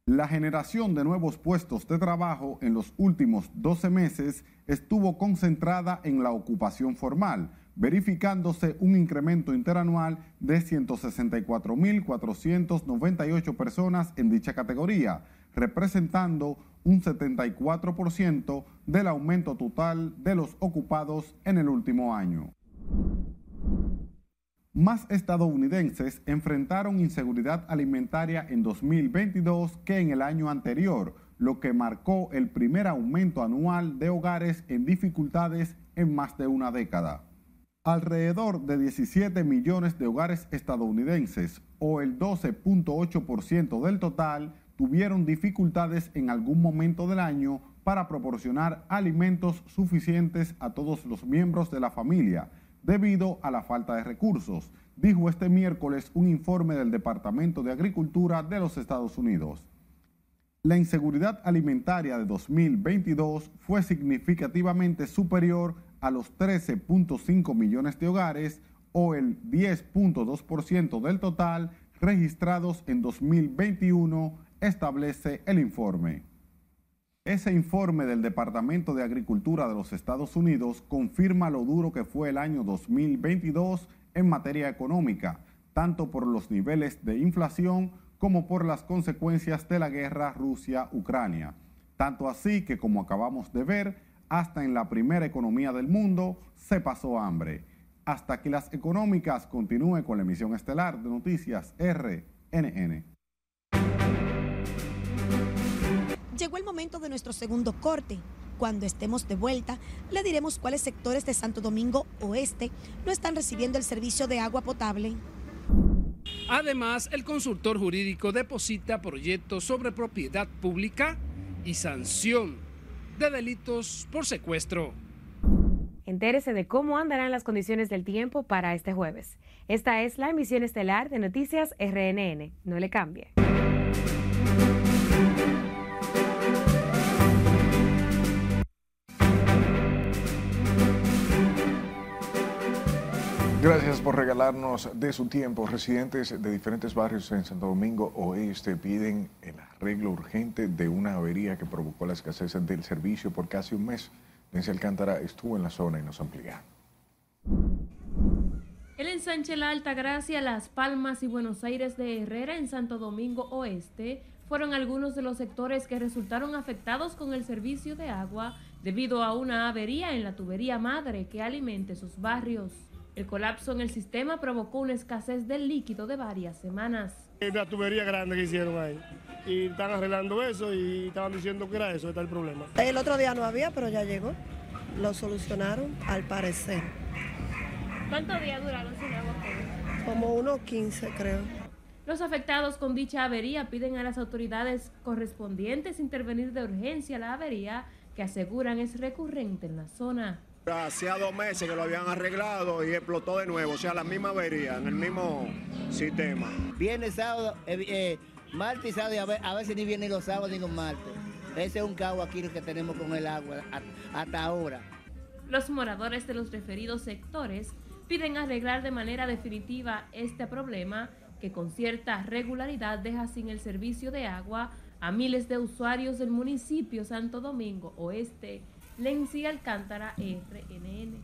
La generación de nuevos puestos de trabajo en los últimos 12 meses estuvo concentrada en la ocupación formal, verificándose un incremento interanual de 164.498 personas en dicha categoría, representando un 74% del aumento total de los ocupados en el último año. Más estadounidenses enfrentaron inseguridad alimentaria en 2022 que en el año anterior, lo que marcó el primer aumento anual de hogares en dificultades en más de una década. Alrededor de 17 millones de hogares estadounidenses, o el 12.8% del total, tuvieron dificultades en algún momento del año para proporcionar alimentos suficientes a todos los miembros de la familia debido a la falta de recursos, dijo este miércoles un informe del Departamento de Agricultura de los Estados Unidos. La inseguridad alimentaria de 2022 fue significativamente superior a los 13.5 millones de hogares o el 10.2% del total registrados en 2021 establece el informe. Ese informe del Departamento de Agricultura de los Estados Unidos confirma lo duro que fue el año 2022 en materia económica, tanto por los niveles de inflación como por las consecuencias de la guerra Rusia-Ucrania. Tanto así que, como acabamos de ver, hasta en la primera economía del mundo se pasó hambre. Hasta que las económicas continúe con la emisión estelar de noticias RNN. Llegó el momento de nuestro segundo corte. Cuando estemos de vuelta, le diremos cuáles sectores de Santo Domingo Oeste no están recibiendo el servicio de agua potable. Además, el consultor jurídico deposita proyectos sobre propiedad pública y sanción de delitos por secuestro. Entérese de cómo andarán las condiciones del tiempo para este jueves. Esta es la emisión estelar de Noticias RNN. No le cambie. Gracias por regalarnos de su tiempo. Residentes de diferentes barrios en Santo Domingo Oeste piden el arreglo urgente de una avería que provocó la escasez del servicio por casi un mes. Nancy Alcántara estuvo en la zona y nos amplía. El ensanche La Altagracia, Las Palmas y Buenos Aires de Herrera en Santo Domingo Oeste fueron algunos de los sectores que resultaron afectados con el servicio de agua debido a una avería en la tubería madre que alimente sus barrios. El colapso en el sistema provocó una escasez del líquido de varias semanas. La tubería grande que hicieron ahí. Y están arreglando eso y estaban diciendo que era eso, está el problema. El otro día no había, pero ya llegó. Lo solucionaron al parecer. ¿Cuántos días duraron sin agua? Como unos 15 creo. Los afectados con dicha avería piden a las autoridades correspondientes intervenir de urgencia la avería que aseguran es recurrente en la zona. Hacía dos meses que lo habían arreglado y explotó de nuevo, o sea, la misma avería, en el mismo sistema. Viene sábado, eh, eh, martes y sábado, y a, ver, a veces ni viene los sábados ni los martes. Ese es un caos aquí que tenemos con el agua hasta ahora. Los moradores de los referidos sectores piden arreglar de manera definitiva este problema que con cierta regularidad deja sin el servicio de agua a miles de usuarios del municipio Santo Domingo Oeste Lenzi Alcántara, RNN.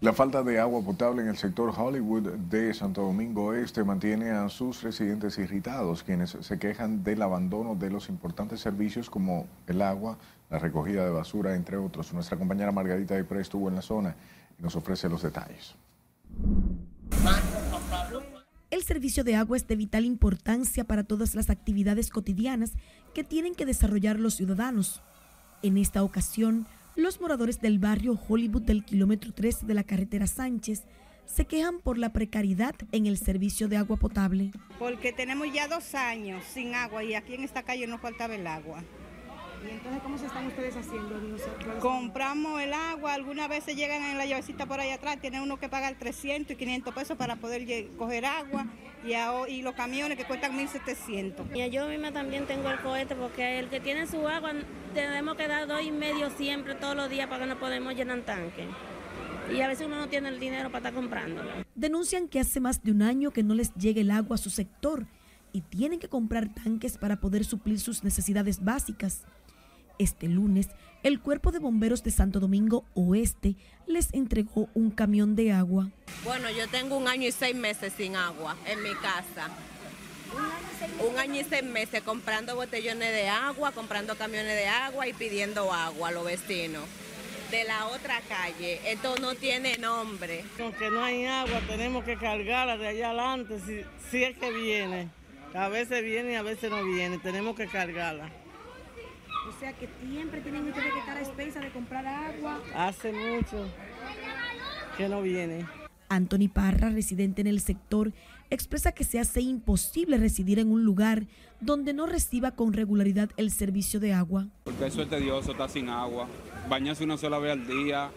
La falta de agua potable en el sector Hollywood de Santo Domingo Este mantiene a sus residentes irritados, quienes se quejan del abandono de los importantes servicios como el agua, la recogida de basura, entre otros. Nuestra compañera Margarita Depre estuvo en la zona y nos ofrece los detalles. El servicio de agua es de vital importancia para todas las actividades cotidianas que tienen que desarrollar los ciudadanos. En esta ocasión, los moradores del barrio Hollywood del kilómetro 3 de la carretera Sánchez se quejan por la precariedad en el servicio de agua potable. Porque tenemos ya dos años sin agua y aquí en esta calle no faltaba el agua. ¿Y entonces cómo se están ustedes haciendo? Compramos el agua, algunas veces llegan en la llavecita por ahí atrás, tiene uno que pagar 300 y 500 pesos para poder coger agua y, y los camiones que cuestan 1.700. Y yo misma también tengo el cohete porque el que tiene su agua tenemos que dar dos y medio siempre todos los días para que no podemos llenar tanque. Y a veces uno no tiene el dinero para estar comprándolo. Denuncian que hace más de un año que no les llega el agua a su sector y tienen que comprar tanques para poder suplir sus necesidades básicas. Este lunes, el Cuerpo de Bomberos de Santo Domingo Oeste les entregó un camión de agua. Bueno, yo tengo un año y seis meses sin agua en mi casa. Un año y seis meses comprando botellones de agua, comprando camiones de agua y pidiendo agua a los vecinos de la otra calle. Esto no tiene nombre. Aunque no hay agua, tenemos que cargarla de allá adelante si, si es que viene. A veces viene y a veces no viene, tenemos que cargarla. O sea que siempre tienen que estar a expensa de comprar agua. Hace mucho que no viene. Anthony Parra, residente en el sector, expresa que se hace imposible residir en un lugar donde no reciba con regularidad el servicio de agua. Porque eso es tedioso, está sin agua. Bañarse una sola vez al día,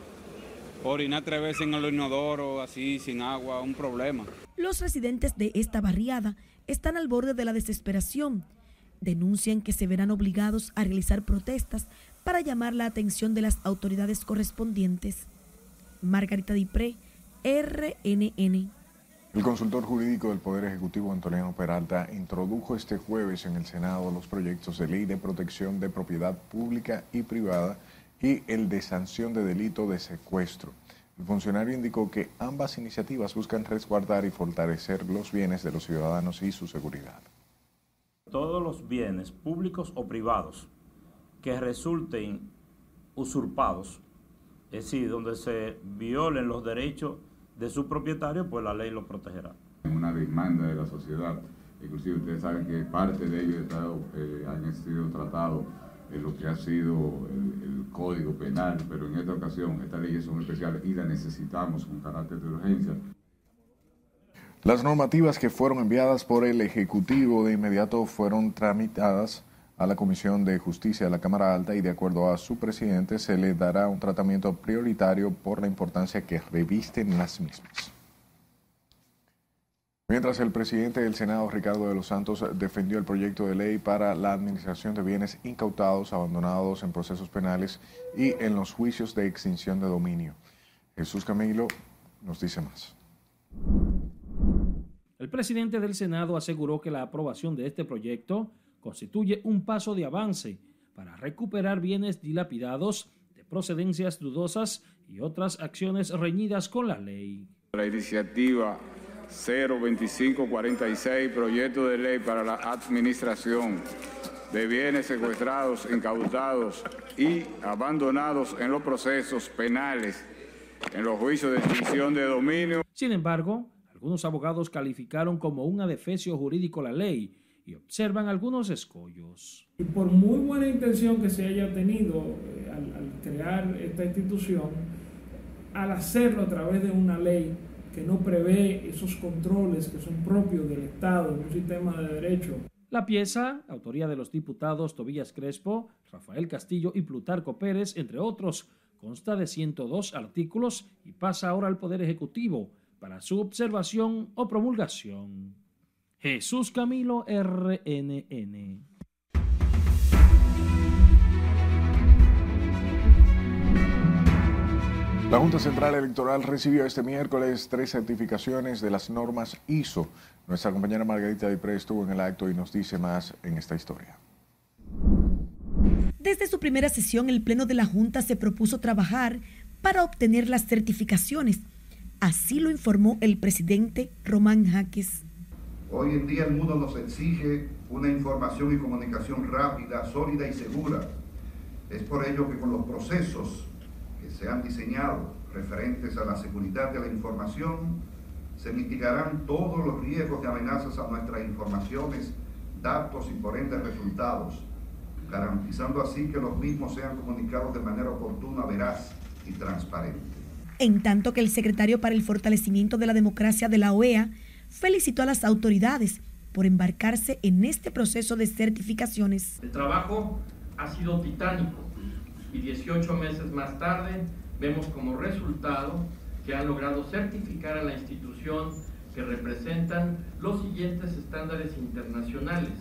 orinar tres veces en el inodoro, así, sin agua, un problema. Los residentes de esta barriada están al borde de la desesperación. Denuncian que se verán obligados a realizar protestas para llamar la atención de las autoridades correspondientes. Margarita Dipré, RNN. El consultor jurídico del Poder Ejecutivo Antonio Peralta introdujo este jueves en el Senado los proyectos de ley de protección de propiedad pública y privada y el de sanción de delito de secuestro. El funcionario indicó que ambas iniciativas buscan resguardar y fortalecer los bienes de los ciudadanos y su seguridad. Todos los bienes públicos o privados que resulten usurpados, es decir, donde se violen los derechos de su propietario, pues la ley lo protegerá. Una demanda de la sociedad, inclusive ustedes saben que parte de ellos eh, han sido tratados en lo que ha sido el, el, Código Penal, pero en esta ocasión estas leyes son especiales y las necesitamos con carácter de urgencia. Las normativas que fueron enviadas por el Ejecutivo de inmediato fueron tramitadas a la Comisión de Justicia de la Cámara Alta y de acuerdo a su presidente se le dará un tratamiento prioritario por la importancia que revisten las mismas. Mientras el presidente del Senado, Ricardo de los Santos, defendió el proyecto de ley para la administración de bienes incautados, abandonados en procesos penales y en los juicios de extinción de dominio. Jesús Camilo nos dice más. El presidente del Senado aseguró que la aprobación de este proyecto constituye un paso de avance para recuperar bienes dilapidados de procedencias dudosas y otras acciones reñidas con la ley. La iniciativa 02546, proyecto de ley para la administración de bienes secuestrados, incautados y abandonados en los procesos penales, en los juicios de extinción de dominio. Sin embargo, algunos abogados calificaron como un adefesio jurídico la ley y observan algunos escollos. Y por muy buena intención que se haya tenido eh, al, al crear esta institución, al hacerlo a través de una ley que no prevé esos controles que son propios del Estado en un sistema de derecho. La pieza, autoría de los diputados Tobías Crespo, Rafael Castillo y Plutarco Pérez, entre otros, consta de 102 artículos y pasa ahora al Poder Ejecutivo para su observación o promulgación. Jesús Camilo RNN. La Junta Central Electoral recibió este miércoles tres certificaciones de las normas ISO. Nuestra compañera Margarita Dipré estuvo en el acto y nos dice más en esta historia. Desde su primera sesión, el Pleno de la Junta se propuso trabajar para obtener las certificaciones. Así lo informó el presidente Román Jaques. Hoy en día el mundo nos exige una información y comunicación rápida, sólida y segura. Es por ello que con los procesos que se han diseñado referentes a la seguridad de la información, se mitigarán todos los riesgos de amenazas a nuestras informaciones, datos y por ende resultados, garantizando así que los mismos sean comunicados de manera oportuna, veraz y transparente. En tanto que el secretario para el fortalecimiento de la democracia de la OEA felicitó a las autoridades por embarcarse en este proceso de certificaciones. El trabajo ha sido titánico y 18 meses más tarde vemos como resultado que han logrado certificar a la institución que representan los siguientes estándares internacionales.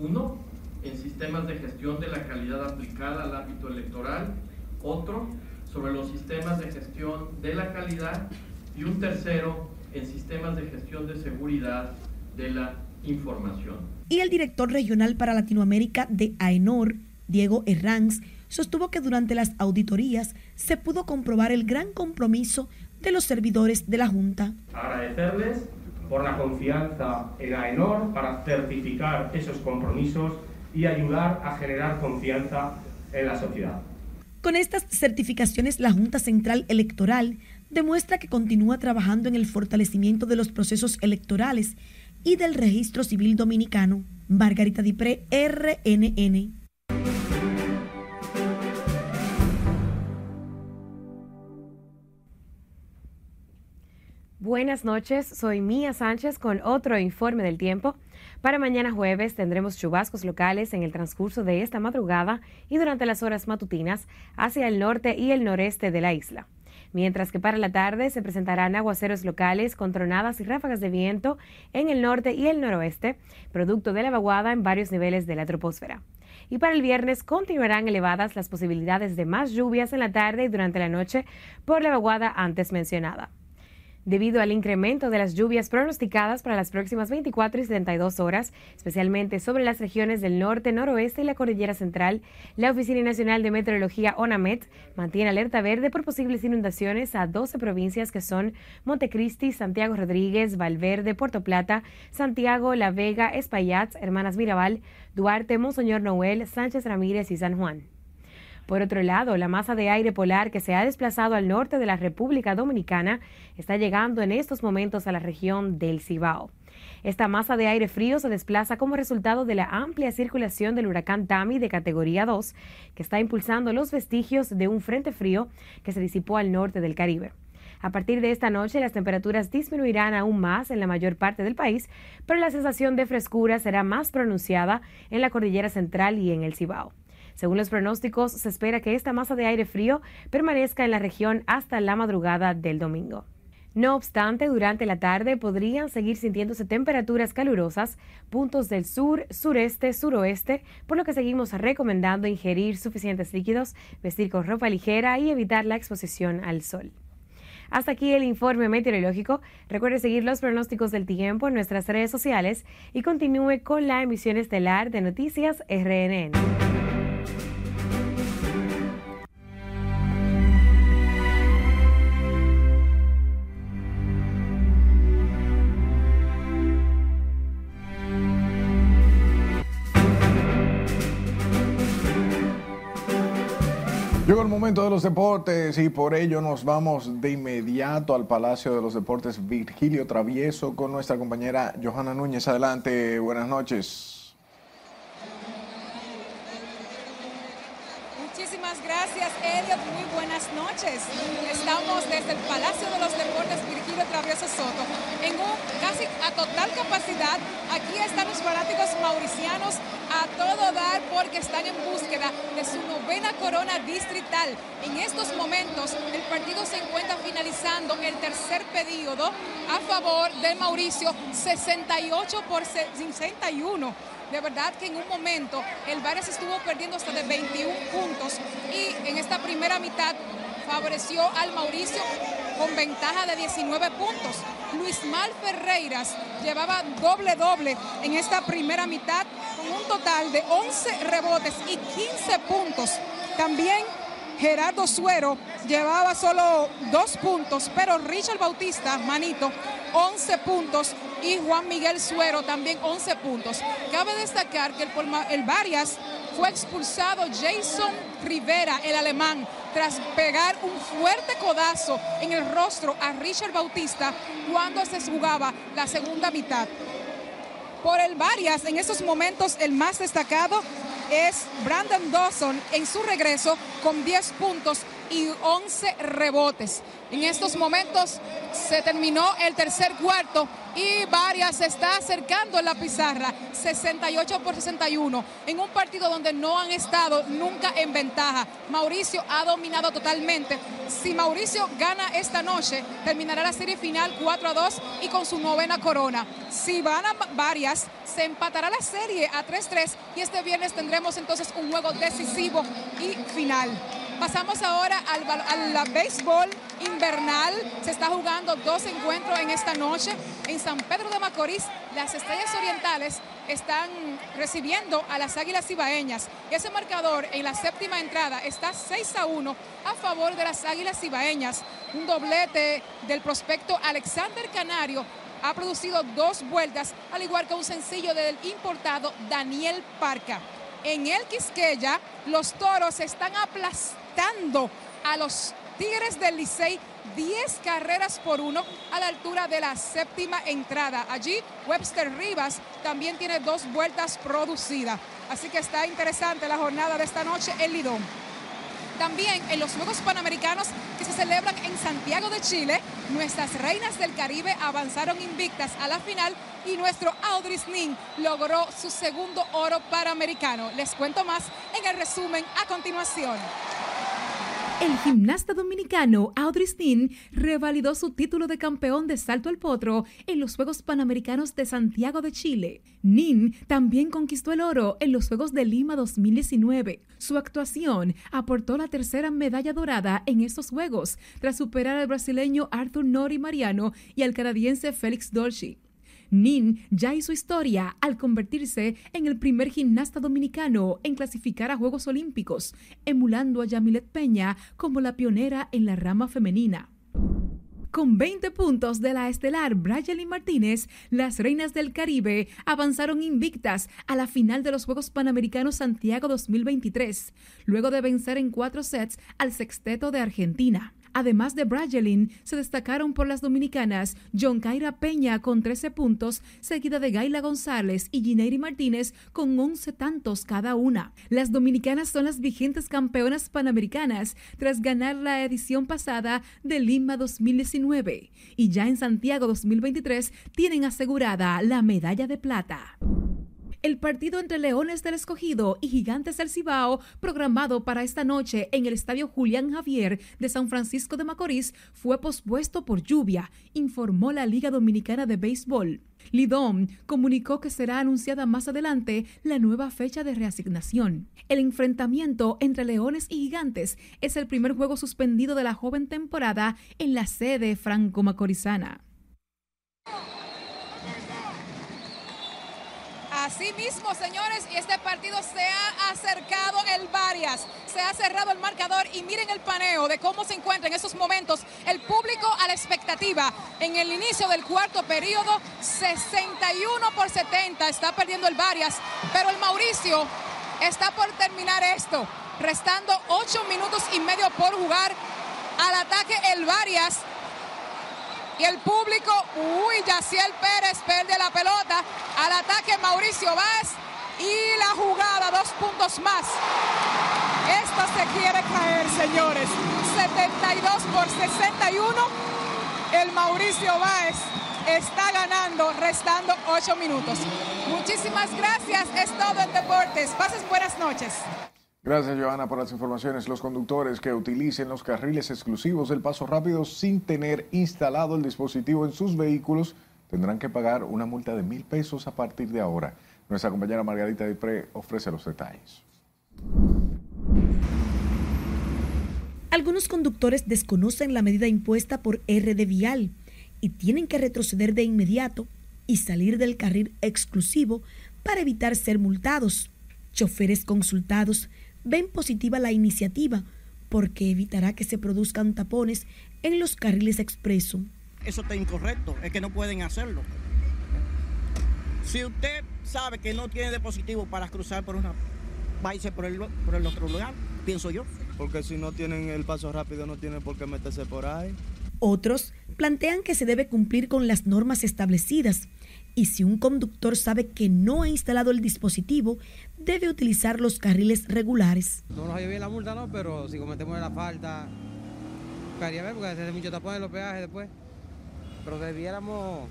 Uno, en sistemas de gestión de la calidad aplicada al ámbito electoral. Otro, sobre los sistemas de gestión de la calidad. Y un tercero, en sistemas de gestión de seguridad de la información. Y el director regional para Latinoamérica de AENOR, Diego Herranz, sostuvo que durante las auditorías se pudo comprobar el gran compromiso de los servidores de la Junta. Agradecerles por la confianza en AENOR para certificar esos compromisos y ayudar a generar confianza en la sociedad. Con estas certificaciones, la Junta Central Electoral demuestra que continúa trabajando en el fortalecimiento de los procesos electorales y del registro civil dominicano. Margarita Dipré, RNN. Buenas noches, soy Mía Sánchez con otro informe del tiempo. Para mañana jueves tendremos chubascos locales en el transcurso de esta madrugada y durante las horas matutinas hacia el norte y el noreste de la isla. Mientras que para la tarde se presentarán aguaceros locales con tronadas y ráfagas de viento en el norte y el noroeste, producto de la vaguada en varios niveles de la troposfera. Y para el viernes continuarán elevadas las posibilidades de más lluvias en la tarde y durante la noche por la vaguada antes mencionada. Debido al incremento de las lluvias pronosticadas para las próximas 24 y 72 horas, especialmente sobre las regiones del norte, noroeste y la cordillera central. La Oficina Nacional de Meteorología ONAMET mantiene alerta verde por posibles inundaciones a 12 provincias que son Montecristi, Santiago Rodríguez, Valverde, Puerto Plata, Santiago, La Vega, Espaillat, Hermanas Mirabal, Duarte, Monseñor Noel, Sánchez Ramírez y San Juan. Por otro lado, la masa de aire polar que se ha desplazado al norte de la República Dominicana está llegando en estos momentos a la región del Cibao. Esta masa de aire frío se desplaza como resultado de la amplia circulación del huracán Tami de categoría 2, que está impulsando los vestigios de un frente frío que se disipó al norte del Caribe. A partir de esta noche las temperaturas disminuirán aún más en la mayor parte del país, pero la sensación de frescura será más pronunciada en la cordillera central y en el Cibao. Según los pronósticos, se espera que esta masa de aire frío permanezca en la región hasta la madrugada del domingo. No obstante, durante la tarde podrían seguir sintiéndose temperaturas calurosas, puntos del sur, sureste, suroeste, por lo que seguimos recomendando ingerir suficientes líquidos, vestir con ropa ligera y evitar la exposición al sol. Hasta aquí el informe meteorológico. Recuerde seguir los pronósticos del tiempo en nuestras redes sociales y continúe con la emisión estelar de Noticias RNN. Llegó el momento de los deportes y por ello nos vamos de inmediato al Palacio de los Deportes Virgilio Travieso con nuestra compañera Johanna Núñez. Adelante, buenas noches. Gracias, Elliot. Muy buenas noches. Estamos desde el Palacio de los Deportes Virgilio Travieso Soto en un casi a total capacidad. Aquí están los fanáticos mauricianos a todo dar porque están en búsqueda de su novena corona distrital. En estos momentos el partido se encuentra finalizando el tercer periodo a favor de Mauricio, 68 por 61. De verdad que en un momento el Vares estuvo perdiendo hasta de 21 puntos y en esta primera mitad favoreció al Mauricio con ventaja de 19 puntos. Luis Mal Ferreiras llevaba doble doble en esta primera mitad con un total de 11 rebotes y 15 puntos. También Gerardo Suero llevaba solo dos puntos, pero Richard Bautista, manito, 11 puntos y Juan Miguel Suero también 11 puntos. Cabe destacar que el, el Varias fue expulsado Jason Rivera, el alemán, tras pegar un fuerte codazo en el rostro a Richard Bautista cuando se jugaba la segunda mitad. Por el Varias, en estos momentos el más destacado es Brandon Dawson en su regreso con 10 puntos y 11 rebotes. En estos momentos se terminó el tercer cuarto y Varias se está acercando en la pizarra, 68 por 61, en un partido donde no han estado nunca en ventaja. Mauricio ha dominado totalmente. Si Mauricio gana esta noche, terminará la serie final 4 a 2 y con su novena corona. Si van a Varias, se empatará la serie a 3-3 y este viernes tendremos entonces un juego decisivo y final. Pasamos ahora al, al, béisbol invernal. Se está jugando dos encuentros en esta noche. En San Pedro de Macorís, las Estrellas Orientales están recibiendo a las Águilas Ibaeñas. Ese marcador en la séptima entrada está 6 a 1 a favor de las Águilas Ibaeñas. Un doblete del prospecto Alexander Canario ha producido dos vueltas, al igual que un sencillo del importado Daniel Parca. En el Quisqueya, los toros están aplastando a los Tigres del Licey 10 carreras por uno a la altura de la séptima entrada. Allí Webster Rivas también tiene dos vueltas producidas. Así que está interesante la jornada de esta noche en Lidón. También en los Juegos Panamericanos que se celebran en Santiago de Chile, nuestras reinas del Caribe avanzaron invictas a la final y nuestro Audris Nin logró su segundo oro panamericano. Les cuento más en el resumen a continuación. El gimnasta dominicano Audrey Steen revalidó su título de campeón de salto al potro en los Juegos Panamericanos de Santiago de Chile. Nin también conquistó el oro en los Juegos de Lima 2019. Su actuación aportó la tercera medalla dorada en estos Juegos, tras superar al brasileño Arthur Nori Mariano y al canadiense Félix Dolce. Nin ya hizo historia al convertirse en el primer gimnasta dominicano en clasificar a Juegos Olímpicos, emulando a Yamilet Peña como la pionera en la rama femenina. Con 20 puntos de la estelar Brayelin Martínez, las Reinas del Caribe avanzaron invictas a la final de los Juegos Panamericanos Santiago 2023, luego de vencer en cuatro sets al sexteto de Argentina. Además de Bragelin, se destacaron por las dominicanas John Kaira Peña con 13 puntos, seguida de Gaila González y Gineiri Martínez con 11 tantos cada una. Las dominicanas son las vigentes campeonas panamericanas tras ganar la edición pasada de Lima 2019 y ya en Santiago 2023 tienen asegurada la medalla de plata. El partido entre Leones del Escogido y Gigantes del Cibao, programado para esta noche en el Estadio Julián Javier de San Francisco de Macorís, fue pospuesto por lluvia, informó la Liga Dominicana de Béisbol. Lidom comunicó que será anunciada más adelante la nueva fecha de reasignación. El enfrentamiento entre Leones y Gigantes es el primer juego suspendido de la joven temporada en la sede franco-macorizana. Así mismo, señores, y este partido se ha acercado el varias. Se ha cerrado el marcador y miren el paneo de cómo se encuentra en esos momentos el público a la expectativa. En el inicio del cuarto periodo, 61 por 70 está perdiendo el varias, pero el Mauricio está por terminar esto, restando 8 minutos y medio por jugar. Al ataque el varias y el público, uy, Yaciel Pérez pierde la pelota. Al ataque Mauricio Vaz y la jugada, dos puntos más. Esta se quiere caer, señores. 72 por 61. El Mauricio Báez está ganando, restando 8 minutos. Muchísimas gracias. Es todo en Deportes. Pases buenas noches. Gracias, Joana, por las informaciones. Los conductores que utilicen los carriles exclusivos del paso rápido sin tener instalado el dispositivo en sus vehículos tendrán que pagar una multa de mil pesos a partir de ahora. Nuestra compañera Margarita Dipré ofrece los detalles. Algunos conductores desconocen la medida impuesta por RD Vial y tienen que retroceder de inmediato y salir del carril exclusivo para evitar ser multados. Choferes consultados ven positiva la iniciativa porque evitará que se produzcan tapones en los carriles expreso. Eso está incorrecto, es que no pueden hacerlo. Si usted sabe que no tiene dispositivo para cruzar por una, váyase por el, por el otro lugar, pienso yo. Porque si no tienen el paso rápido, no tienen por qué meterse por ahí. Otros plantean que se debe cumplir con las normas establecidas y si un conductor sabe que no ha instalado el dispositivo, debe utilizar los carriles regulares. No nos bien la multa, no, pero si cometemos la falta, caería ver porque se hace mucho tapón en los peajes después. Pero debiéramos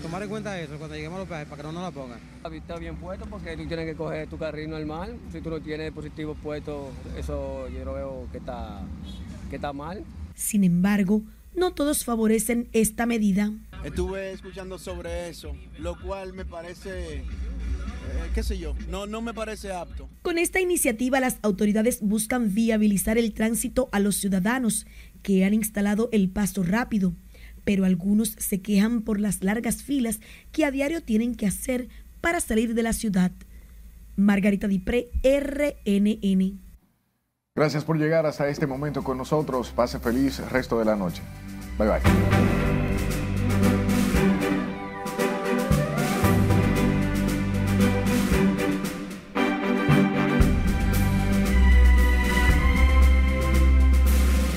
tomar en cuenta eso cuando lleguemos a los peajes para que no nos la pongan. Está bien puesto porque tú tienes que coger tu carril normal. Si tú no tienes dispositivo puesto, eso yo lo veo que está, que está mal. Sin embargo, no todos favorecen esta medida. Estuve escuchando sobre eso, lo cual me parece, qué sé yo, no, no me parece apto. Con esta iniciativa las autoridades buscan viabilizar el tránsito a los ciudadanos que han instalado el paso rápido, pero algunos se quejan por las largas filas que a diario tienen que hacer para salir de la ciudad. Margarita Dipré, RNN. Gracias por llegar hasta este momento con nosotros. Pase feliz resto de la noche. Bye bye.